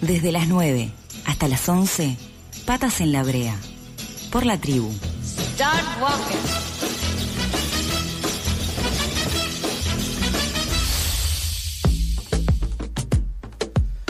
Desde las 9 hasta las 11, patas en la brea. Por la tribu. Start walking.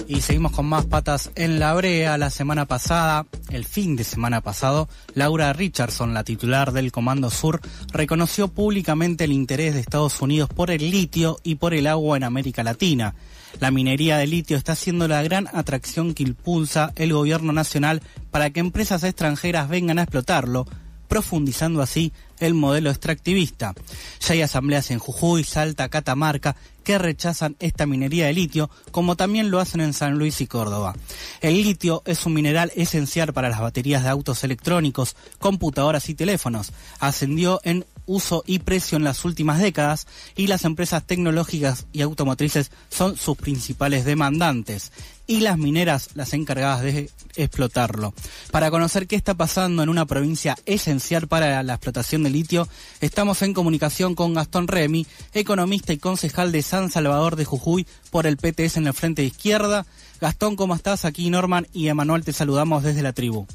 Y seguimos con más patas en la brea. La semana pasada, el fin de semana pasado, Laura Richardson, la titular del Comando Sur, reconoció públicamente el interés de Estados Unidos por el litio y por el agua en América Latina. La minería de litio está siendo la gran atracción que impulsa el gobierno nacional para que empresas extranjeras vengan a explotarlo, profundizando así el modelo extractivista. Ya hay asambleas en Jujuy, Salta, Catamarca que rechazan esta minería de litio, como también lo hacen en San Luis y Córdoba. El litio es un mineral esencial para las baterías de autos electrónicos, computadoras y teléfonos. Ascendió en uso y precio en las últimas décadas y las empresas tecnológicas y automotrices son sus principales demandantes y las mineras las encargadas de explotarlo. Para conocer qué está pasando en una provincia esencial para la explotación de litio, estamos en comunicación con Gastón Remy, economista y concejal de San Salvador de Jujuy por el PTS en la frente izquierda. Gastón, ¿cómo estás? Aquí Norman y Emanuel te saludamos desde la tribu.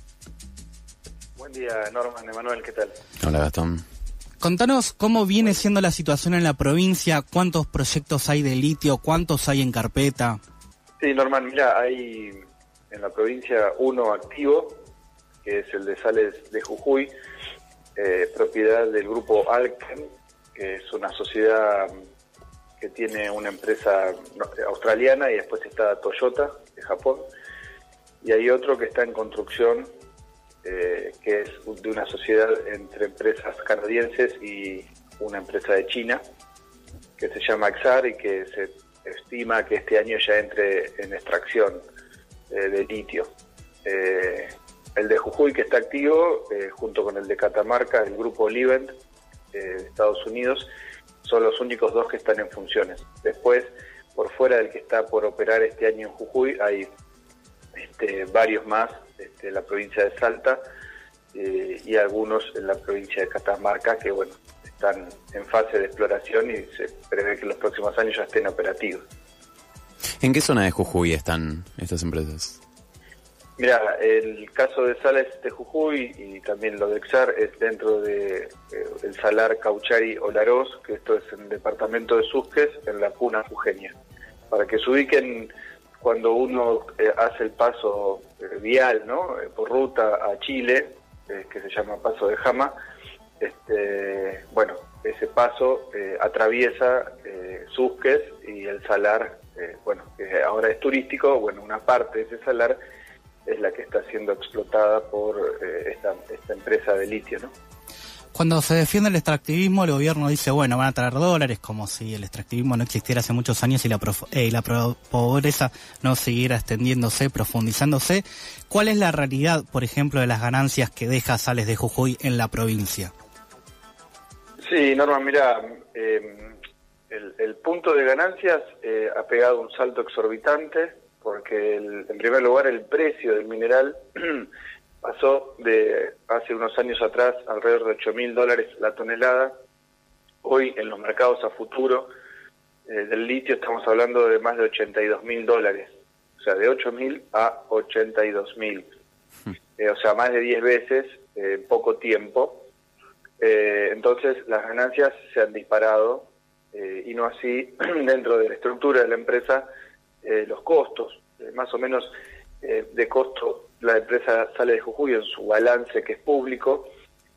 Buen día, Norman, Emanuel, ¿qué tal? Hola, Gastón. Contanos cómo viene siendo la situación en la provincia, cuántos proyectos hay de litio, cuántos hay en carpeta. Sí, Norman, mira, hay en la provincia uno activo, que es el de Sales de Jujuy, eh, propiedad del grupo Alken, que es una sociedad que tiene una empresa australiana y después está Toyota de Japón. Y hay otro que está en construcción, eh, que es de una sociedad entre empresas canadienses y una empresa de China, que se llama Exar y que se estima que este año ya entre en extracción eh, de litio. Eh, el de Jujuy, que está activo, junto con el de Catamarca, el grupo Livent de Estados Unidos, son los únicos dos que están en funciones. Después, por fuera del que está por operar este año en Jujuy, hay este, varios más este, en la provincia de Salta eh, y algunos en la provincia de Catamarca que, bueno, están en fase de exploración y se prevé que en los próximos años ya estén operativos. ¿En qué zona de Jujuy están estas empresas? Mira, el caso de Sales de Jujuy y también lo de Exar es dentro de eh, el salar Cauchari Olaroz, que esto es en el departamento de Susques, en la Puna Jujeña. Para que se ubiquen cuando uno eh, hace el paso eh, vial, ¿no? por ruta a Chile, que se llama Paso de Jama, este, bueno, ese paso atraviesa Susques y el salar, bueno, que ahora es turístico, bueno, una parte de ese salar es la que está siendo explotada por eh, esta, empresa de litio, ¿no? Cuando se defiende el extractivismo, el gobierno dice, bueno, van a traer dólares, como si el extractivismo no existiera hace muchos años y la, eh, la pobreza no siguiera extendiéndose, profundizándose. ¿Cuál es la realidad, por ejemplo, de las ganancias que deja Sales de Jujuy en la provincia? Sí, Norma, mira, eh, el, el, punto de ganancias ha pegado un salto exorbitante porque en primer lugar el precio del mineral pasó de hace unos años atrás alrededor de 8 mil dólares la tonelada. Hoy en los mercados a futuro eh, del litio estamos hablando de más de 82 mil dólares, o sea, de 8 mil a 82 mil, hmm. eh, o sea, más de 10 veces en poco tiempo. Eh, entonces las ganancias se han disparado y no así dentro de la estructura de la empresa eh, los costos, eh, más o menos eh, de costo, la empresa sale de Jujuy en su balance que es público,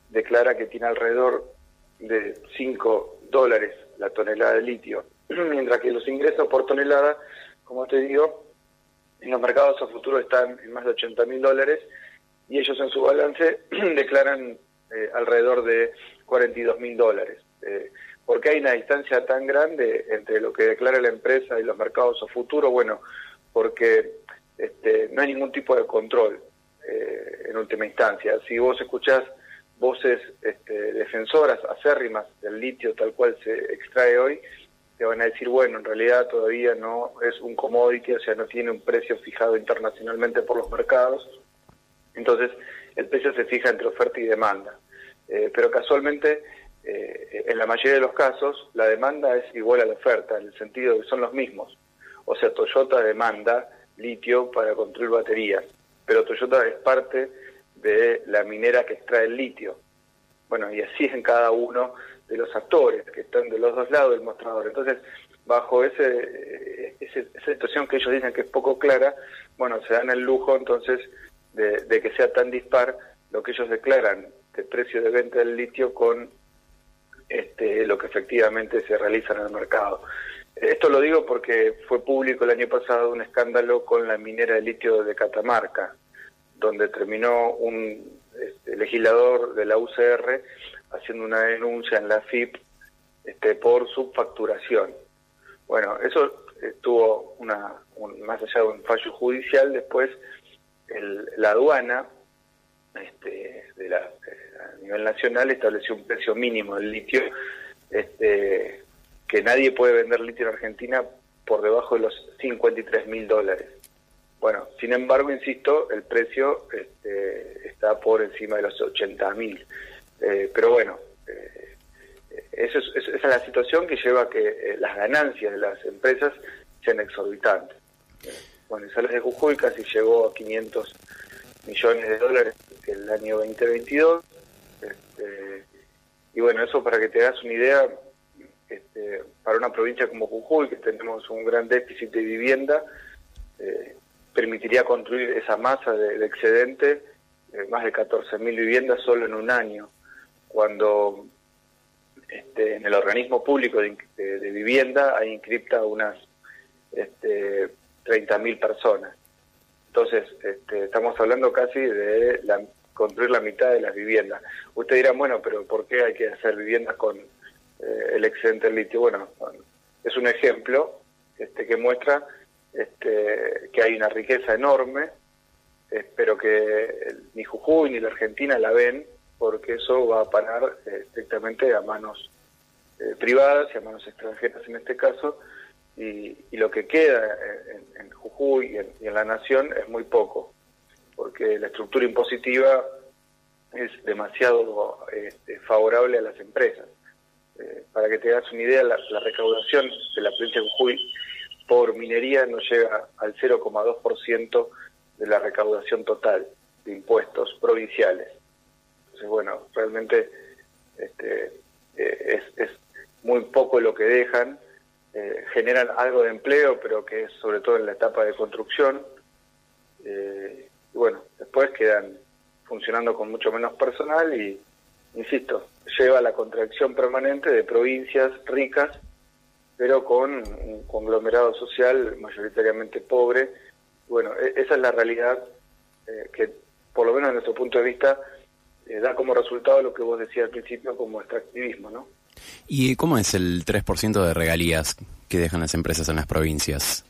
declara que tiene alrededor de 5 dólares la tonelada de litio, mientras que los ingresos por tonelada, como te digo, en los mercados a futuro están en más de 80 mil dólares y ellos en su balance declaran alrededor de 42 mil dólares. ¿Por qué hay una distancia tan grande entre lo que declara la empresa y los mercados a futuro? Bueno, porque este, no hay ningún tipo de control eh, en última instancia. Si vos escuchás voces este, defensoras acérrimas del litio tal cual se extrae hoy, te van a decir, bueno, en realidad todavía no es un commodity, o sea, no tiene un precio fijado internacionalmente por los mercados. Entonces, el precio se fija entre oferta y demanda. Eh, pero casualmente eh, en la mayoría de los casos la demanda es igual a la oferta, en el sentido de que son los mismos. O sea, Toyota demanda litio para construir baterías, pero Toyota es parte de la minera que extrae el litio. Bueno, y así en cada uno de los actores que están de los dos lados del mostrador. Entonces, bajo ese, esa situación que ellos dicen que es poco clara, bueno, se dan el lujo entonces de, que sea tan dispar lo que ellos declaran de precio de venta del litio con este, lo que efectivamente se realiza en el mercado. Esto lo digo porque fue público el año pasado un escándalo con la minera de litio de Catamarca, donde terminó un este, legislador de la UCR haciendo una denuncia en la FIP este, por subfacturación. Bueno, eso tuvo una, más allá de un fallo judicial, después la aduana este, de la, a nivel nacional estableció un precio mínimo del litio, este, que nadie puede vender litio en Argentina por debajo de los 53 mil dólares. Bueno, sin embargo, insisto, el precio este, está por encima de los 80 mil. Eh, pero bueno, eh, eso es, esa es la situación que lleva a que eh, las ganancias de las empresas sean exorbitantes. Bueno, en Sales de Jujuy casi llegó a 500 millones de dólares el año 2022. Este, y bueno, eso para que te hagas una idea, este, para una provincia como Jujuy, que tenemos un gran déficit de vivienda, eh, permitiría construir esa masa de, excedente, eh, más de 14.000 viviendas solo en un año, cuando este, en el organismo público de, vivienda hay inscripta unas 30.000 personas. Entonces, este, estamos hablando casi de la, construir la mitad de las viviendas. Usted dirá, bueno, pero ¿por qué hay que hacer viviendas con eh, el excedente del litio? Bueno, es un ejemplo este, que muestra este, que hay una riqueza enorme, eh, pero que ni Jujuy ni la Argentina la ven, porque eso va a parar eh, estrictamente a manos privadas y a manos extranjeras en este caso, y, lo que queda en, Jujuy y en, la nación es muy poco, porque la estructura impositiva es demasiado este, favorable a las empresas. Eh, para que te hagas una idea, la, recaudación de la provincia de Jujuy por minería no llega al 0,2% de la recaudación total de impuestos provinciales. Entonces, bueno, realmente este, eh, es, es muy poco lo que dejan eh, generan algo de empleo, pero que es sobre todo en la etapa de construcción. Eh, y bueno, después quedan funcionando con mucho menos personal y, insisto, lleva a la contracción permanente de provincias ricas, pero con un conglomerado social mayoritariamente pobre. Bueno, e, esa es la realidad eh, que, por lo menos desde nuestro punto de vista, da como resultado lo que vos decías al principio como extractivismo, ¿no? ¿Y cómo es el 3% de regalías que dejan las empresas en las provincias?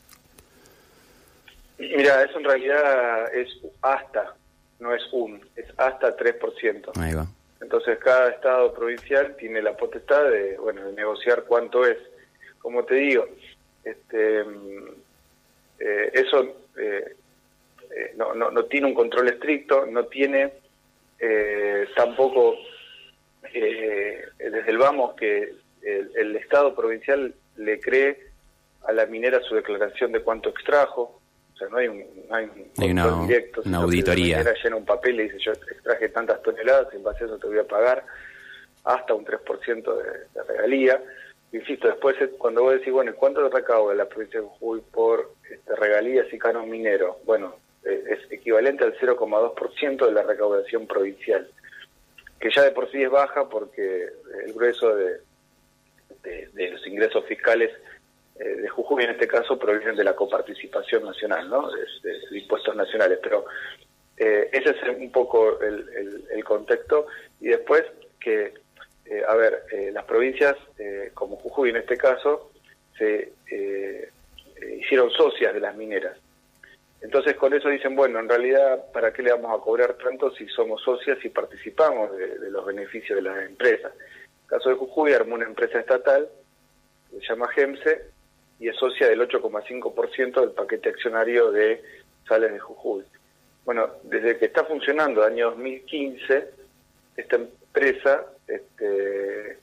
Mira, eso en realidad es hasta, no es un, es hasta 3%. Ahí va. Entonces cada estado provincial tiene la potestad de, bueno, de negociar cuánto es. Como te digo, este, eh, eso eh, eh, no, no, no, tiene un control estricto, no tiene tampoco eh, desde el vamos que el, Estado provincial le cree a la minera su declaración de cuánto extrajo, o sea, no hay un, hay una, directo. Una auditoría. La minera llena un papel y dice, yo extraje tantas toneladas, en base a eso te voy a pagar hasta un 3% de, de regalía. Insisto, después cuando vos decís, bueno, ¿cuánto recauda la provincia de Jujuy por este, regalías y canon minero? Bueno, eh, es equivalente al 0,2% de la recaudación provincial que ya de por sí es baja porque el grueso de, los ingresos fiscales eh, de Jujuy en este caso provienen de la coparticipación nacional, ¿no? de, impuestos nacionales. Pero eh, ese es un poco el, el, contexto. Y después que, eh, a ver, las provincias como Jujuy en este caso se hicieron socias de las mineras. Entonces con eso dicen, bueno, en realidad, ¿para qué le vamos a cobrar tanto si somos socias y participamos de, los beneficios de las empresas? En el caso de Jujuy armó una empresa estatal, se llama GEMSE, y es socia del 8,5% del paquete accionario de Sales de Jujuy. Bueno, desde que está funcionando, año 2015, esta empresa, este,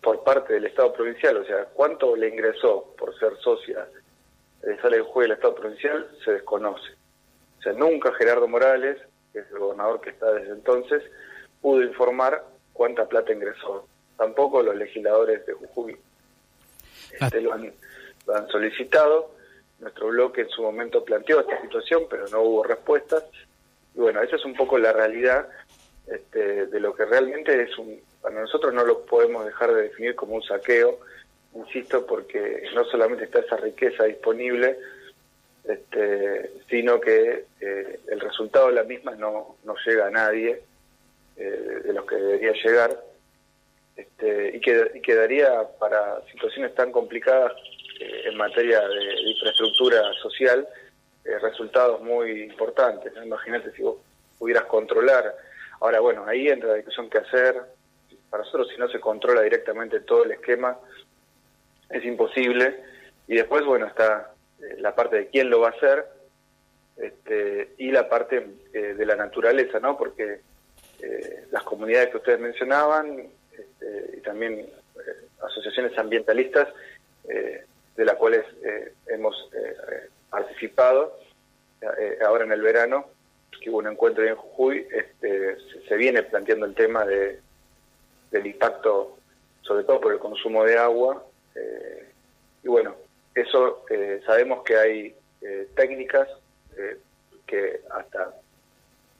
por parte del Estado provincial, o sea, ¿cuánto le ingresó por ser socia sale el juez del Estado provincial se desconoce. O sea, nunca Gerardo Morales, que es el gobernador que está desde entonces, pudo informar cuánta plata ingresó. Tampoco los legisladores de Jujuy este, lo, han, lo han solicitado. Nuestro bloque en su momento planteó esta situación, pero no hubo respuestas. Y bueno, esa es un poco la realidad este, de lo que realmente es un... Para nosotros no lo podemos dejar de definir como un saqueo, insisto, porque no solamente está esa riqueza disponible, este, sino que eh, el resultado de la misma no, no llega a nadie eh, de los que debería llegar este, y, que, quedaría para situaciones tan complicadas eh, en materia de, infraestructura social resultados muy importantes. Imagínate si vos pudieras controlar. Ahora, bueno, ahí entra la discusión que hacer. Para nosotros, si no se controla directamente todo el esquema, es imposible. Y después, bueno, está eh, la parte de quién lo va a hacer este, y la parte eh, de la naturaleza, ¿no? Porque eh, las comunidades que ustedes mencionaban este, y también asociaciones ambientalistas de las cuales hemos participado ahora en el verano, que hubo un encuentro en Jujuy, este, se, viene planteando el tema de, del impacto, sobre todo por el consumo de agua, y bueno, eso eh, sabemos que hay eh, técnicas eh, que hasta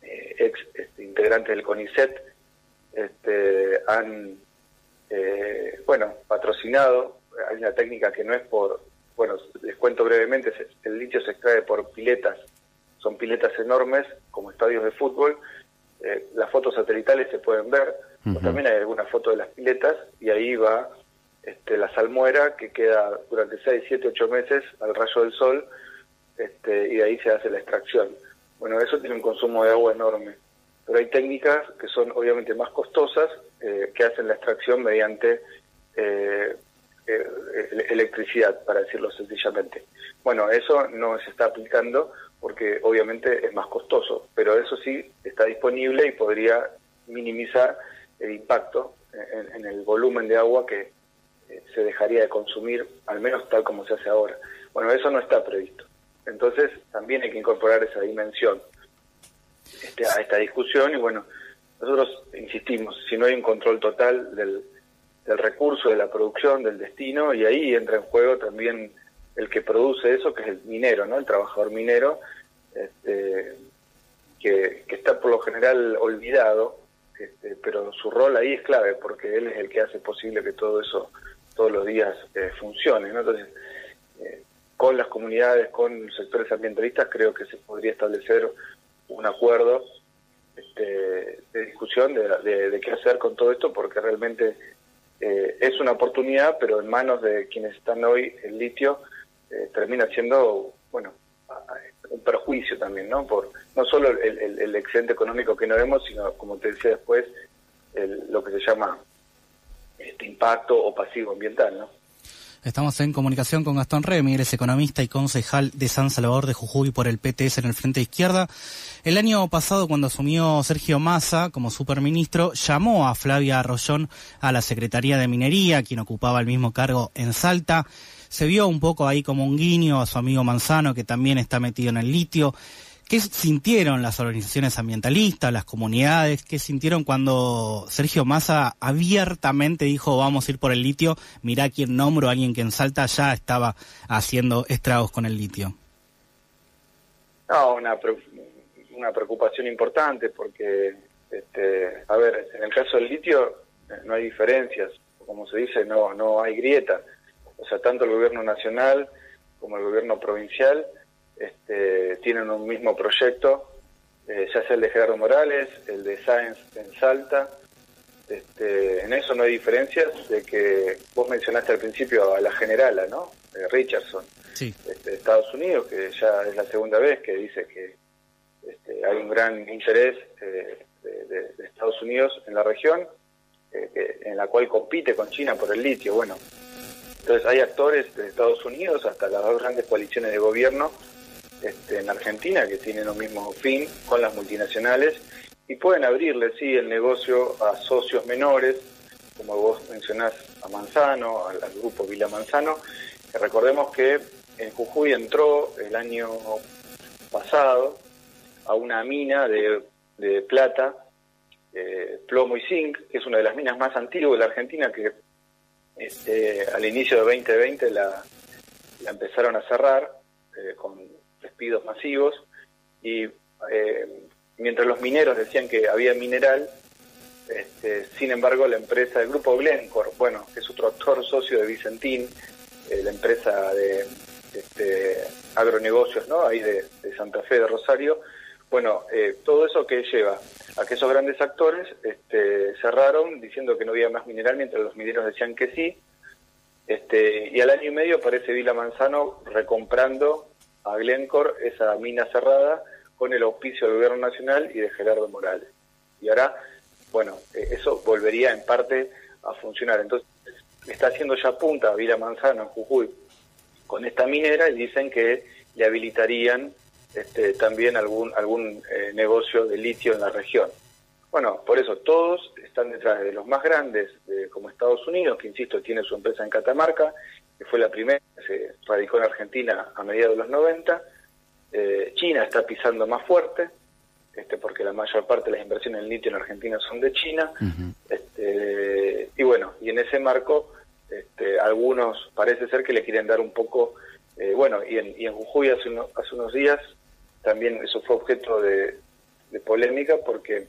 ex este, integrantes del CONICET este, han bueno patrocinado. Hay una técnica que no es por, bueno, les cuento brevemente, el litio se extrae por piletas, son piletas enormes como estadios de fútbol. las fotos satelitales se pueden ver, también hay alguna foto de las piletas y ahí va este, la salmuera que queda durante 6, 7, 8 meses al rayo del sol este, y de ahí se hace la extracción. Bueno, eso tiene un consumo de agua enorme, pero hay técnicas que son obviamente más costosas eh, que hacen la extracción mediante eh, eh, electricidad, para decirlo sencillamente. Bueno, eso no se está aplicando porque obviamente es más costoso, pero eso sí está disponible y podría minimizar el impacto en el volumen de agua que, se dejaría de consumir, al menos tal como se hace ahora. Bueno, eso no está previsto. Entonces, también hay que incorporar esa dimensión este, a esta discusión y bueno, nosotros insistimos, si no hay un control total del, del recurso, de la producción, del destino, y ahí entra en juego también el que produce eso, que es el minero, ¿no? El trabajador minero, este, que, está por lo general olvidado, este, pero su rol ahí es clave porque él es el que hace posible que todo eso todos los días eh, funcione. ¿no? Entonces, eh, con las comunidades, con sectores ambientalistas, creo que se podría establecer un acuerdo este, de discusión de, qué hacer con todo esto, porque realmente eh, es una oportunidad, pero en manos de quienes están hoy el litio termina siendo, bueno, un perjuicio también, ¿no? Por no solo el, el, excedente económico que no vemos, sino, como te decía después, lo que se llama este impacto o pasivo ambiental, ¿no? Estamos en comunicación con Gastón Remy, es economista y concejal de San Salvador de Jujuy por el PTS en el Frente Izquierda. El año pasado, cuando asumió Sergio Massa como superministro, llamó a Flavia Arroyón a la Secretaría de Minería, quien ocupaba el mismo cargo en Salta. Se vio un poco ahí como un guiño a su amigo Manzano, que también está metido en el litio. ¿Qué sintieron las organizaciones ambientalistas, las comunidades? ¿Qué sintieron cuando Sergio Massa abiertamente dijo vamos a ir por el litio? Mirá quién nombro, alguien que en Salta ya estaba haciendo estragos con el litio. No, una, una preocupación importante porque, este, a ver, en el caso del litio eh, no hay diferencias, como se dice, no, no hay grieta. O sea, tanto el gobierno nacional como el gobierno provincial este, tienen un mismo proyecto, eh, ya sea el de Gerardo Morales, el de Sáenz en Salta. Este, en eso no hay diferencias de que vos mencionaste al principio a la generala, ¿no? Richardson, este, de Estados Unidos, que ya es la segunda vez que dice que este, hay un gran interés eh, de, Estados Unidos en la región, eh, en la cual compite con China por el litio. Bueno, entonces hay actores de Estados Unidos hasta las dos grandes coaliciones de gobierno este, en Argentina que tienen un mismo fin con las multinacionales y pueden abrirle, sí, el negocio a socios menores, como vos mencionás a Manzano, al, grupo Vila Manzano, que recordemos que en Jujuy entró el año pasado a una mina de, de plata, eh, plomo y zinc, que es una de las minas más antiguas de la Argentina, que este, al inicio de 2020 la, la empezaron a cerrar eh, con despidos masivos y eh, mientras los mineros decían que había mineral, este, sin embargo la empresa del grupo Glencore, bueno, que es otro actor socio de Vicentín, eh, la empresa de este, agronegocios, ¿no? Ahí de, Santa Fe de Rosario, bueno, todo eso que lleva a que esos grandes actores este, cerraron diciendo que no había más mineral mientras los mineros decían que sí, este, y al año y medio aparece Vila Manzano recomprando a Glencore esa mina cerrada con el auspicio del gobierno nacional y de Gerardo Morales. Y ahora, bueno, eh, eso volvería en parte a funcionar. Entonces, está haciendo ya punta a Vila Manzano en Jujuy con esta minera y dicen que le habilitarían este, también algún, algún eh, negocio de litio en la región. Bueno, por eso todos están detrás de los más grandes, como Estados Unidos, que insisto, tiene su empresa en Catamarca, que fue la primera que se radicó en Argentina a mediados de los 90. Eh, China está pisando más fuerte, este, porque la mayor parte de las inversiones en litio en Argentina son de China. este, y bueno, y en ese marco, este, algunos parece ser que le quieren dar un poco, eh, bueno, y en, y en Jujuy hace, hace unos días también eso fue objeto de polémica porque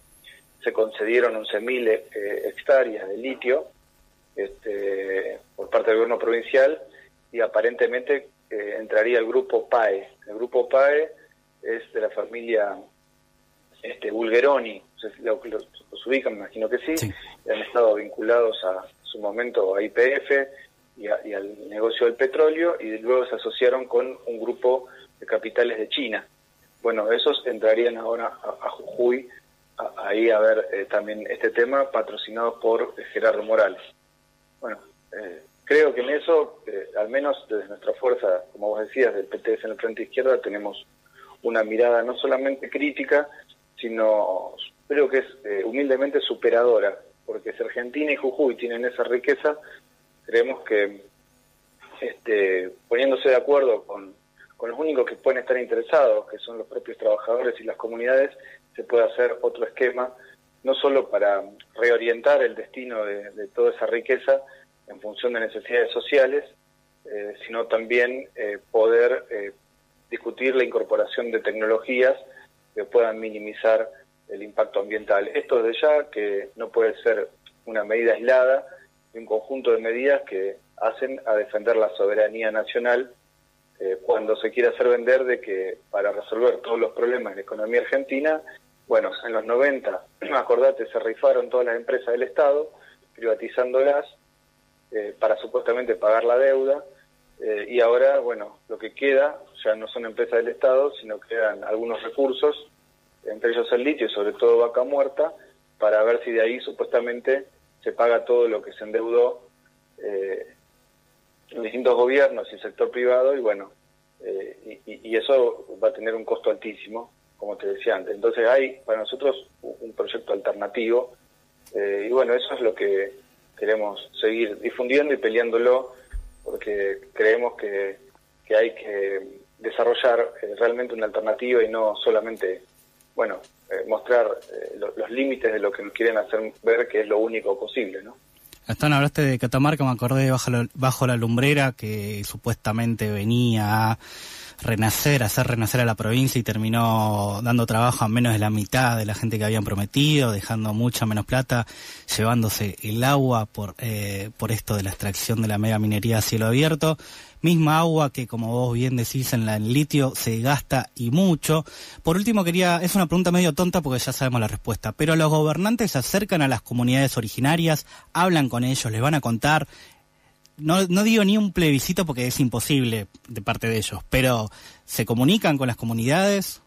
se concedieron 11.000 eh, hectáreas de litio este, por parte del gobierno provincial y aparentemente eh, entraría el grupo PAE. El grupo PAE es de la familia este, Bulgeroni, los, ubican, me imagino que sí, han estado vinculados a su momento a IPF y, al negocio del petróleo y luego se asociaron con un grupo de capitales de China. Bueno, esos entrarían ahora a Jujuy ahí a ver eh, también este tema patrocinado por Gerardo Morales. Bueno, eh, creo que en eso, al menos desde nuestra fuerza, como vos decías, del PTS en el Frente Izquierda, tenemos una mirada no solamente crítica, sino creo que es humildemente superadora, porque si Argentina y Jujuy tienen esa riqueza, creemos que este, poniéndose de acuerdo con, con los únicos que pueden estar interesados, que son los propios trabajadores y las comunidades, se puede hacer otro esquema, no solo para reorientar el destino de, toda esa riqueza en función de necesidades sociales, eh, sino también eh, poder eh, discutir la incorporación de tecnologías que puedan minimizar el impacto ambiental. Esto desde ya que no puede ser una medida aislada, un conjunto de medidas que hacen a defender la soberanía nacional cuando se quiere hacer vender de que para resolver todos los problemas de la economía argentina bueno, en los 90, acordate, se rifaron todas las empresas del Estado, privatizándolas eh, para supuestamente pagar la deuda, eh, y ahora, bueno, lo que queda ya no son empresas del Estado, sino que quedan algunos recursos, entre ellos el litio y sobre todo vaca muerta, para ver si de ahí supuestamente se paga todo lo que se endeudó eh, en distintos gobiernos y el sector privado, y bueno, y eso va a tener un costo altísimo como te decía antes. Entonces hay para nosotros un proyecto alternativo eh, y bueno, eso es lo que queremos seguir difundiendo y peleándolo porque creemos que, hay que desarrollar eh, realmente una alternativa y no solamente, bueno, eh, mostrar los límites de lo que nos quieren hacer ver que es lo único posible, ¿no? Gastón, hablaste de Catamarca, me acordé de bajo bajo la lumbrera que supuestamente venía renacer, hacer renacer a la provincia y terminó dando trabajo a menos de la mitad de la gente que habían prometido, dejando mucha menos plata, llevándose el agua por, eh, por esto de la extracción de la mega minería a cielo abierto. Misma agua que, como vos bien decís, en la en litio se gasta y mucho. Por último, quería, es una pregunta medio tonta porque ya sabemos la respuesta, pero los gobernantes se acercan a las comunidades originarias, hablan con ellos, les van a contar, no, no digo ni un plebiscito porque es imposible de parte de ellos, pero ¿se comunican con las comunidades?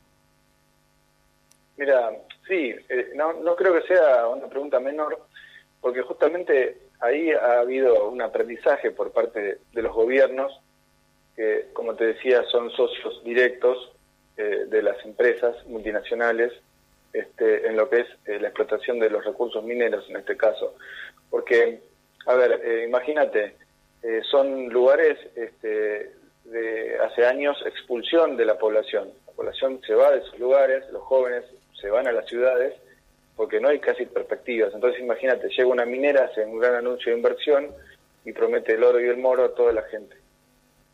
Mira, sí, eh, no, no creo que sea una pregunta menor, porque justamente ahí ha habido un aprendizaje por parte de, los gobiernos, que como te decía son socios directos eh, de las empresas multinacionales este, en lo que es eh, la explotación de los recursos mineros en este caso. Porque, a ver, imagínate, eh, son lugares este, de hace años expulsión de la población. La población se va de esos lugares, los jóvenes se van a las ciudades porque no hay casi perspectivas. Entonces imagínate, llega una minera, hace un gran anuncio de inversión y promete el oro y el moro a toda la gente.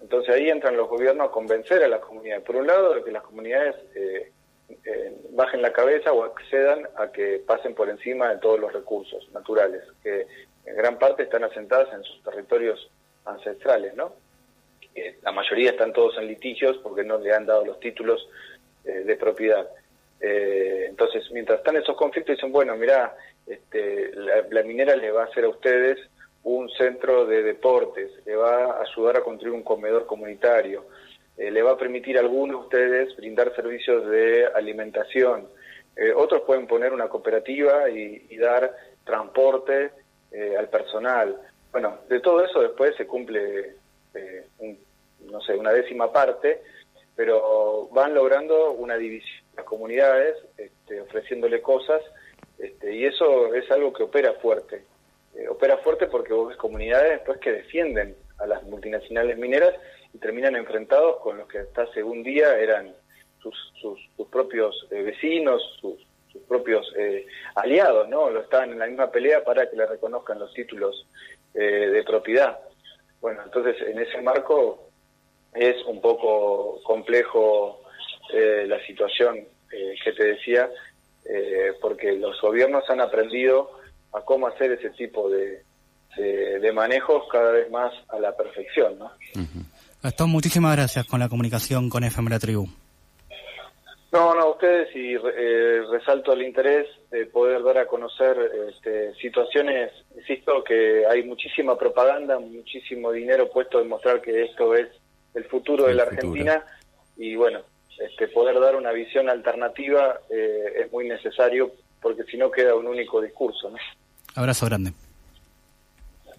Entonces ahí entran los gobiernos a convencer a las comunidades. Por un lado, que las comunidades eh, eh, bajen la cabeza o accedan a que pasen por encima de todos los recursos naturales, que en gran parte están asentadas en sus territorios ancestrales, ¿no? la mayoría están todos en litigios porque no le han dado los títulos eh, de propiedad. Eh, entonces, mientras están esos conflictos, dicen, bueno, mira, este, la, minera le va a hacer a ustedes un centro de deportes, le va a ayudar a construir un comedor comunitario, eh, le va a permitir a algunos de ustedes brindar servicios de alimentación, otros pueden poner una cooperativa y, dar transporte al personal. Bueno, de todo eso después se cumple un, no sé, una décima parte, pero van logrando una división las comunidades, este, ofreciéndole cosas, este, y eso es algo que opera fuerte. Eh, opera fuerte porque vos ves comunidades después que defienden a las multinacionales mineras y terminan enfrentados con los que hasta hace un día eran sus, sus, propios eh, vecinos, sus, sus propios eh, aliados, ¿no? Lo estaban en la misma pelea para que le reconozcan los títulos de propiedad. Bueno, entonces en ese marco es un poco complejo eh, la situación eh, que te decía, eh, porque los gobiernos han aprendido a cómo hacer ese tipo de, de, manejos cada vez más a la perfección. ¿no? Gastón, muchísimas gracias con la comunicación con FM La Tribu. No, no, ustedes y eh, resalto el interés de poder dar a conocer este, situaciones, insisto, que hay muchísima propaganda, muchísimo dinero puesto en mostrar que esto es el futuro de la Argentina y bueno, este, poder dar una visión alternativa eh, es muy necesario porque si no queda un único discurso. ¿no? Abrazo grande.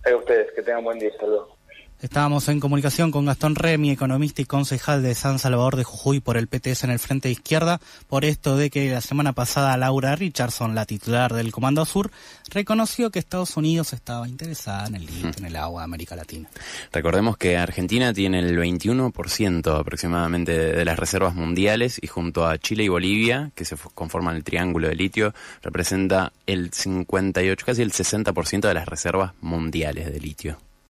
A ustedes, que tengan buen día, hasta luego. Estábamos en comunicación con Gastón Remy, economista y concejal de San Salvador de Jujuy por el PTS en el Frente de Izquierda, por esto de que la semana pasada Laura Richardson, la titular del Comando Sur, reconoció que Estados Unidos estaba interesada en el litio, en el agua de América Latina. Recordemos que Argentina tiene el 21% aproximadamente de las reservas mundiales y junto a Chile y Bolivia, que se conforman el triángulo de litio, representa el 58, casi el 60% de las reservas mundiales de litio.